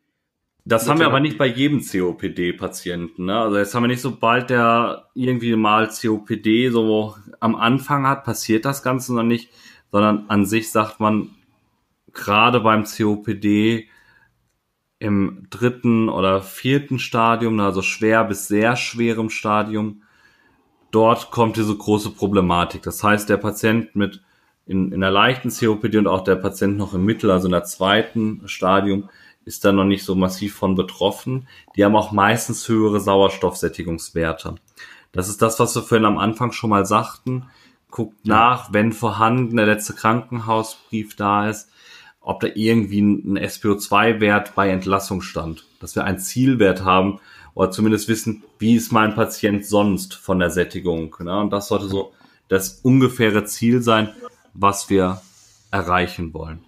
Das haben wir aber nicht bei jedem COPD-Patienten. Ne? Also jetzt haben wir nicht, sobald der irgendwie mal COPD so am Anfang hat, passiert das Ganze noch nicht, sondern an sich sagt man, gerade beim COPD im dritten oder vierten Stadium, also schwer bis sehr schwerem Stadium, dort kommt diese große Problematik. Das heißt, der Patient mit in, in der leichten COPD und auch der Patient noch im Mittel, also in der zweiten Stadium, ist da noch nicht so massiv von betroffen. Die haben auch meistens höhere Sauerstoffsättigungswerte. Das ist das, was wir vorhin am Anfang schon mal sagten. Guckt ja. nach, wenn vorhanden der letzte Krankenhausbrief da ist, ob da irgendwie ein SPO2-Wert bei Entlassung stand. Dass wir einen Zielwert haben oder zumindest wissen, wie ist mein Patient sonst von der Sättigung. Ne? Und das sollte so das ungefähre Ziel sein, was wir erreichen wollen.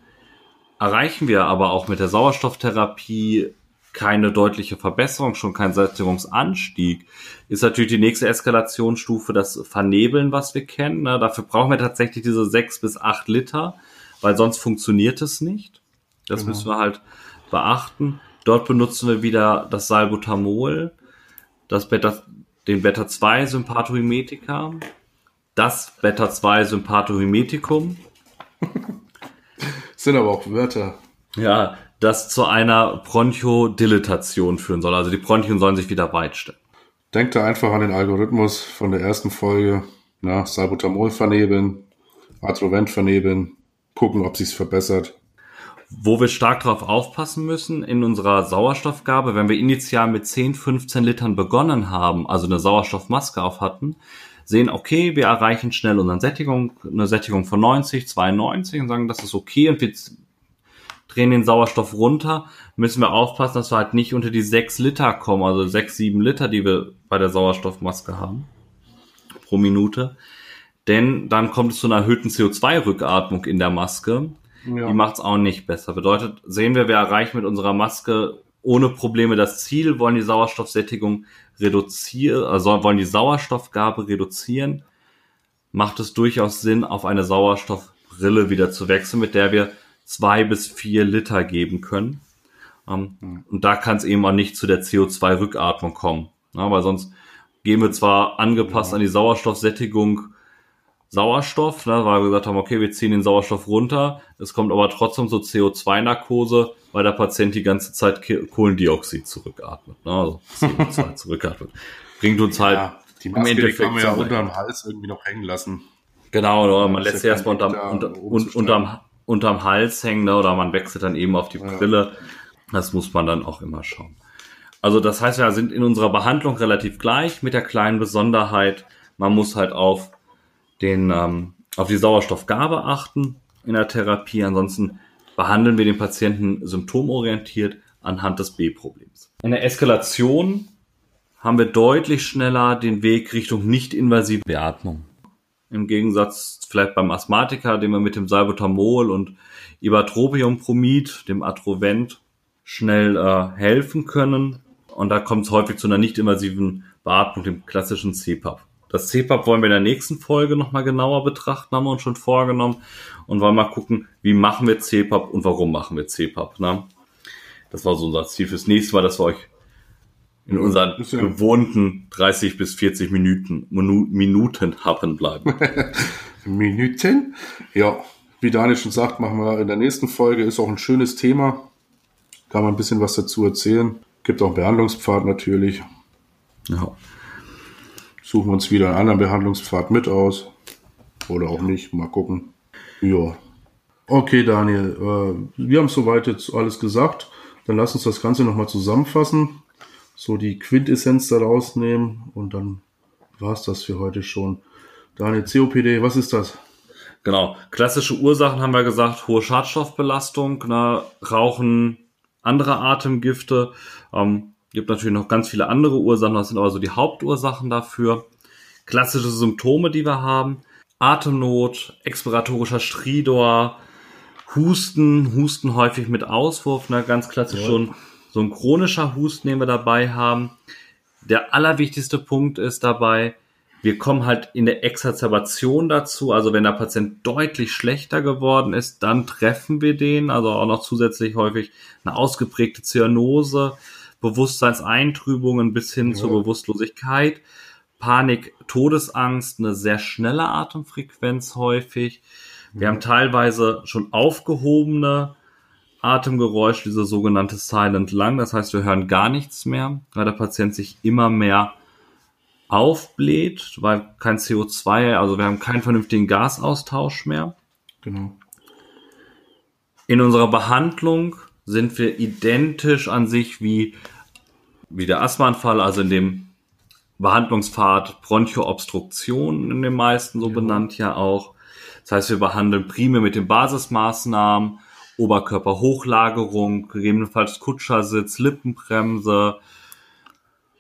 Erreichen wir aber auch mit der Sauerstofftherapie keine deutliche Verbesserung, schon kein Sättigungsanstieg, ist natürlich die nächste Eskalationsstufe das Vernebeln, was wir kennen. Ne? Dafür brauchen wir tatsächlich diese sechs bis acht Liter, weil sonst funktioniert es nicht. Das genau. müssen wir halt beachten. Dort benutzen wir wieder das Salbutamol, das Beta, den Beta-2-Sympathomimetika, das Beta-2-Sympathomimetikum. Sind aber auch Wörter. Ja, das zu einer Bronchodilatation führen soll. Also die Bronchien sollen sich wieder weitstellen. Denkt da einfach an den Algorithmus von der ersten Folge. Na, Salbutamol vernebeln, Atrovent vernebeln, gucken, ob sich's verbessert. Wo wir stark darauf aufpassen müssen in unserer Sauerstoffgabe, wenn wir initial mit 10, 15 Litern begonnen haben, also eine Sauerstoffmaske auf hatten, sehen, okay, wir erreichen schnell unsere Sättigung, eine Sättigung von 90, 92 und sagen, das ist okay und wir drehen den Sauerstoff runter, müssen wir aufpassen, dass wir halt nicht unter die 6 Liter kommen, also 6, 7 Liter, die wir bei der Sauerstoffmaske haben pro Minute. Denn dann kommt es zu einer erhöhten CO2-Rückatmung in der Maske. Ja. Die macht es auch nicht besser. Bedeutet, sehen wir, wir erreichen mit unserer Maske ohne Probleme das Ziel, wollen die Sauerstoffsättigung reduzieren, also wollen die Sauerstoffgabe reduzieren, macht es durchaus Sinn, auf eine Sauerstoffbrille wieder zu wechseln, mit der wir zwei bis vier Liter geben können. Ähm, mhm. Und da kann es eben auch nicht zu der CO2-Rückatmung kommen. Ja, weil sonst gehen wir zwar angepasst ja. an die Sauerstoffsättigung Sauerstoff, ne, weil wir gesagt haben, okay, wir ziehen den Sauerstoff runter, es kommt aber trotzdem so CO2-Narkose, weil der Patient die ganze Zeit Kohlendioxid zurückatmet, ne, also CO2 zurückatmet. Bringt uns halt ja, die Maske, im Endeffekt die kann man ja unterm Hals irgendwie noch hängen lassen. Genau, oder man lässt sie erstmal unterm, unter, unter, unterm, unterm Hals hängen, ne, oder man wechselt dann eben auf die Brille. Das muss man dann auch immer schauen. Also das heißt, wir sind in unserer Behandlung relativ gleich mit der kleinen Besonderheit, man muss halt auf den, ähm, auf die Sauerstoffgabe achten in der Therapie. Ansonsten behandeln wir den Patienten symptomorientiert anhand des B-Problems. In der Eskalation haben wir deutlich schneller den Weg Richtung nicht-invasive Beatmung. Im Gegensatz vielleicht beim Asthmatiker, dem wir mit dem Salbutamol und Ibatropiumpromid, dem Atrovent, schnell äh, helfen können. Und da kommt es häufig zu einer nicht-invasiven Beatmung, dem klassischen CPAP. Das CPAP wollen wir in der nächsten Folge nochmal genauer betrachten, haben wir uns schon vorgenommen und wollen mal gucken, wie machen wir CPAP und warum machen wir CPAP. Ne? Das war so unser Ziel fürs nächste Mal, dass wir euch in unseren ja gewohnten 30 bis 40 Minuten, Minuten happen bleiben. Minuten? Ja, wie Daniel schon sagt, machen wir in der nächsten Folge. Ist auch ein schönes Thema. Kann man ein bisschen was dazu erzählen. Gibt auch einen Behandlungspfad natürlich. Ja suchen wir uns wieder einen anderen Behandlungspfad mit aus. Oder auch nicht. Mal gucken. Ja. Okay, Daniel, äh, wir haben soweit jetzt alles gesagt. Dann lass uns das Ganze nochmal zusammenfassen, so die Quintessenz daraus nehmen und dann war's das für heute schon. Daniel, COPD, was ist das? Genau, klassische Ursachen haben wir gesagt, hohe Schadstoffbelastung, ne, Rauchen, andere Atemgifte. Ähm, gibt natürlich noch ganz viele andere Ursachen, das sind aber so die Hauptursachen dafür. Klassische Symptome, die wir haben, Atemnot, expiratorischer Stridor, Husten, Husten häufig mit Auswurf, ne, ganz klassisch ja. schon so ein chronischer Husten, den wir dabei haben. Der allerwichtigste Punkt ist dabei, wir kommen halt in der Exazerbation dazu. Also wenn der Patient deutlich schlechter geworden ist, dann treffen wir den. Also auch noch zusätzlich häufig eine ausgeprägte Zyanose, Bewusstseinseintrübungen bis hin ja. zur Bewusstlosigkeit, Panik, Todesangst, eine sehr schnelle Atemfrequenz häufig. Wir haben teilweise schon aufgehobene Atemgeräusche, diese sogenannte Silent Lung. Das heißt, wir hören gar nichts mehr, weil der Patient sich immer mehr aufbläht, weil kein CO2, also wir haben keinen vernünftigen Gasaustausch mehr. Genau. In unserer Behandlung sind wir identisch an sich wie, wie der Asthmaanfall, also in dem Behandlungspfad Bronchoobstruktion in den meisten so ja. benannt ja auch. Das heißt, wir behandeln primär mit den Basismaßnahmen, Oberkörperhochlagerung, gegebenenfalls Kutschersitz, Lippenbremse,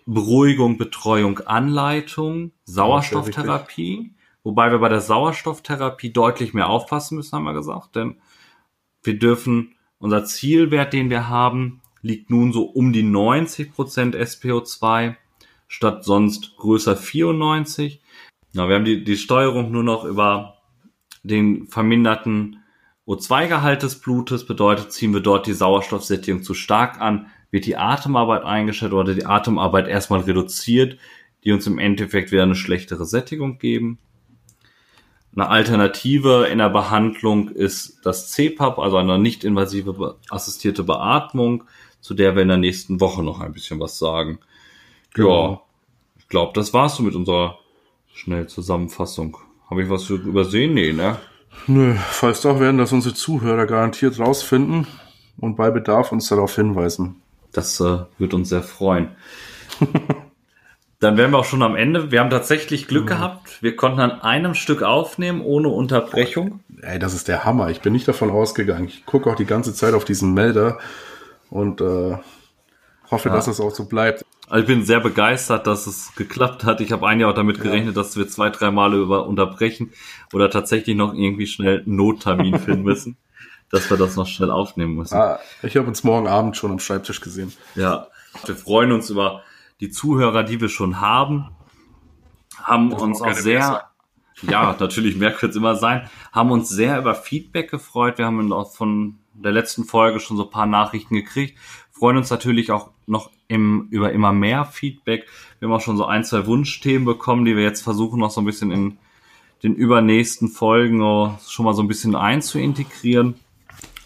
Beruhigung, Betreuung, Anleitung, Sauerstofftherapie. Wobei wir bei der Sauerstofftherapie deutlich mehr aufpassen müssen, haben wir gesagt. Denn wir dürfen, unser Zielwert, den wir haben, liegt nun so um die 90 Prozent SPO2 statt sonst größer 94. Ja, wir haben die, die Steuerung nur noch über den verminderten O2-Gehalt des Blutes bedeutet, ziehen wir dort die Sauerstoffsättigung zu stark an, wird die Atemarbeit eingestellt oder die Atemarbeit erstmal reduziert, die uns im Endeffekt wieder eine schlechtere Sättigung geben. Eine Alternative in der Behandlung ist das CPAP, also eine nicht invasive assistierte Beatmung, zu der wir in der nächsten Woche noch ein bisschen was sagen. Genau. Ja, ich glaube, das war's so mit unserer Schnellzusammenfassung. Habe ich was übersehen? Nee, ne? Nö, falls doch, werden das unsere Zuhörer garantiert rausfinden und bei Bedarf uns darauf hinweisen. Das äh, wird uns sehr freuen. Dann wären wir auch schon am Ende. Wir haben tatsächlich Glück ja. gehabt. Wir konnten an einem Stück aufnehmen, ohne Unterbrechung. Ey, das ist der Hammer. Ich bin nicht davon ausgegangen. Ich gucke auch die ganze Zeit auf diesen Melder und äh, hoffe, ja. dass es auch so bleibt. Also ich bin sehr begeistert, dass es geklappt hat. Ich habe ein Jahr auch damit gerechnet, ja. dass wir zwei, drei Male über unterbrechen oder tatsächlich noch irgendwie schnell einen Nottermin finden müssen, dass wir das noch schnell aufnehmen müssen. Ah, ich habe uns morgen Abend schon am Schreibtisch gesehen. Ja, wir freuen uns über die Zuhörer, die wir schon haben, haben das uns auch sehr, ja, natürlich mehr könnte es immer sein, haben uns sehr über Feedback gefreut. Wir haben auch von der letzten Folge schon so ein paar Nachrichten gekriegt freuen uns natürlich auch noch im, über immer mehr Feedback. Wir haben auch schon so ein, zwei Wunschthemen bekommen, die wir jetzt versuchen noch so ein bisschen in den übernächsten Folgen schon mal so ein bisschen einzuintegrieren.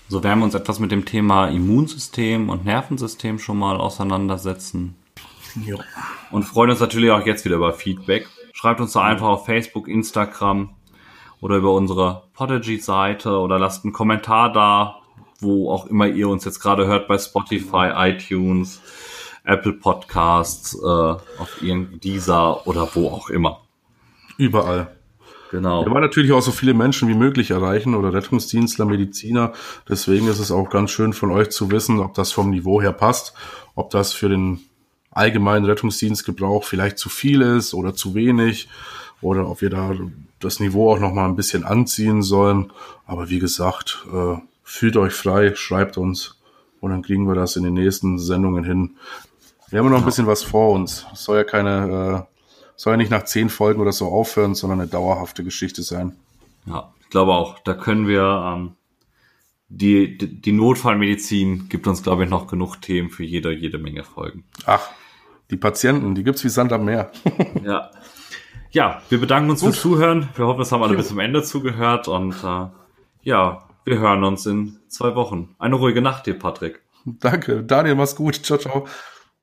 So werden wir uns etwas mit dem Thema Immunsystem und Nervensystem schon mal auseinandersetzen. Ja. Und freuen uns natürlich auch jetzt wieder über Feedback. Schreibt uns da einfach auf Facebook, Instagram oder über unsere Podigy-Seite oder lasst einen Kommentar da, wo auch immer ihr uns jetzt gerade hört, bei Spotify, iTunes, Apple Podcasts, äh, auf irgendein Deezer oder wo auch immer. Überall. Genau. Wir wollen natürlich auch so viele Menschen wie möglich erreichen oder Rettungsdienstler, Mediziner. Deswegen ist es auch ganz schön von euch zu wissen, ob das vom Niveau her passt, ob das für den allgemeinen Rettungsdienstgebrauch vielleicht zu viel ist oder zu wenig oder ob wir da das Niveau auch noch mal ein bisschen anziehen sollen. Aber wie gesagt, äh, fühlt euch frei, schreibt uns und dann kriegen wir das in den nächsten Sendungen hin. Wir haben noch ein bisschen was vor uns. Es soll ja keine, äh, soll ja nicht nach zehn Folgen oder so aufhören, sondern eine dauerhafte Geschichte sein. Ja, ich glaube auch. Da können wir ähm, die, die, Notfallmedizin gibt uns, glaube ich, noch genug Themen für jede, jede Menge Folgen. Ach, die Patienten, die gibt's wie Sand am Meer. ja. Ja, wir bedanken uns Gut. fürs Zuhören. Wir hoffen, es haben alle jo. bis zum Ende zugehört und äh, ja, wir hören uns in zwei Wochen. Eine ruhige Nacht dir, Patrick. Danke. Daniel, mach's gut. Ciao, ciao.